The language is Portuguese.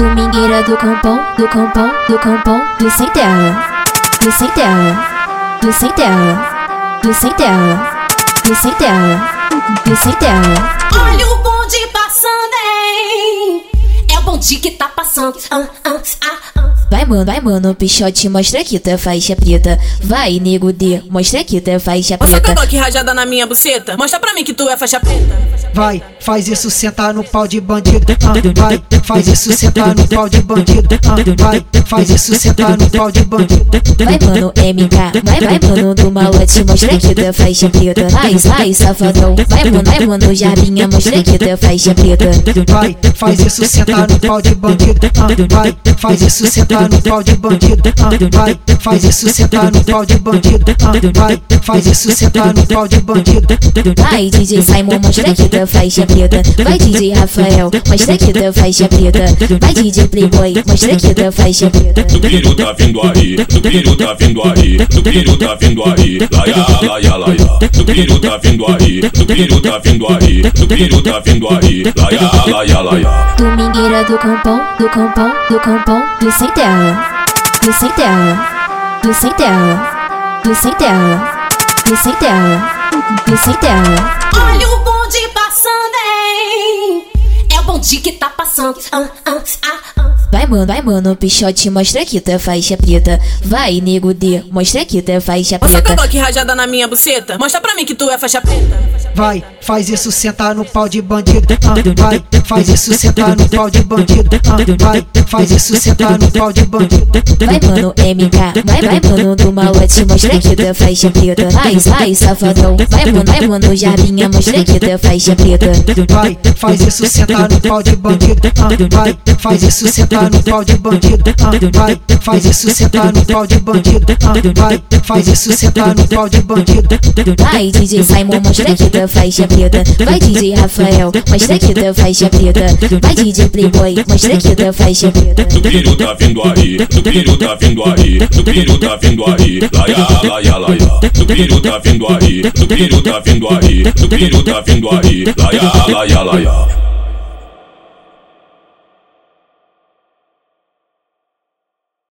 Domingueira do campão, do campão, do campão, do sem terra, do sem terra, do sem terra, do sem terra, do sem terra, do sem terra. Olha o bonde passando, hein? É o bonde que tá passando. Ah, ah, ah, ah. Vai mano, vai mano, pichote, mostra aqui tua faixa preta. Vai, nego D, mostra aqui tua faixa Você preta. pegou aqui rajada na minha buceta? Mostra pra mim que tu é faixa preta. Vai, faz isso sentar no pau de bandido. Ah, vai, faz isso sentar no pau de bandido. Ah, vai, faz isso sentar no pau de bandido. Vai mano, MK, vai, vai mano do malote, mostra aqui tua faixa preta. Vai, vai, safadão. Vai mano, vai mano, jarbinha, mostra aqui tua faixa preta. Vai, faz isso sentar no pau de bandido. Ah, vai, faz isso sentar no pau de bandido. Ah, vai, faz isso sentar no pau de bandido. Ah, vai, faz isso sentar no pau de bandido. Vai, DJ Simon, mostra aqui tua faixa preta. Vai, DJ Rafael, mostra aqui tua faixa preta. Vai, DJ Playboy, mostra aqui tua faixa preta. Do piru tá vindo aí, do piru tá vindo aí, do piru tá vindo aí, laia, laia, laia. Do piru tá vindo aí, do piru tá vindo aí, do piru tá vindo aí, laia, laia, laia. Domingueira do campão, do campão, do campão, do sem terra, do sem terra, do sem terra, do sem terra, do sem terra, do sem terra. Olha o que tá passando. Ah, ah, ah, ah. Vai mano, vai mano, pichote, mostra aqui tua faixa preta. Vai, nego D, mostra aqui tua faixa Você preta. pegou aqui rajada na minha buceta? Mostra pra mim que tu é faixa preta. Vai, faz isso sentar no pau de bandido. Ah, vai, faz isso sentar no pau de bandido. Ah, vai, faz isso sentar no pau de bandido. Vai mano, MK, vai, vai mano do malote, mostra aqui tua faixa preta. Vai, vai, safadão. Vai mano, vai mano, jarbinha, mostra aqui tua faixa preta. Vai, faz isso sentar no pau de bandido. Ah, vai, faz isso sentar no pau de bandido. Ah, vai, faz isso sentar no pau de bandido. Ah, vai, faz isso sentar no pau de bandido. Vai, DJ Simon, mostra aqui tua faixa preta. Vai, DJ Rafael, mostra aqui tua faixa preta. Vai, DJ Playboy, mostra aqui tua faixa preta. Do piru tá vindo aí, do piru tá vindo aí, do piru tá vindo aí, laia, laia, laia. Do piru tá vindo aí, do piru tá vindo aí, do piru tá vindo aí, laia, laia, laia.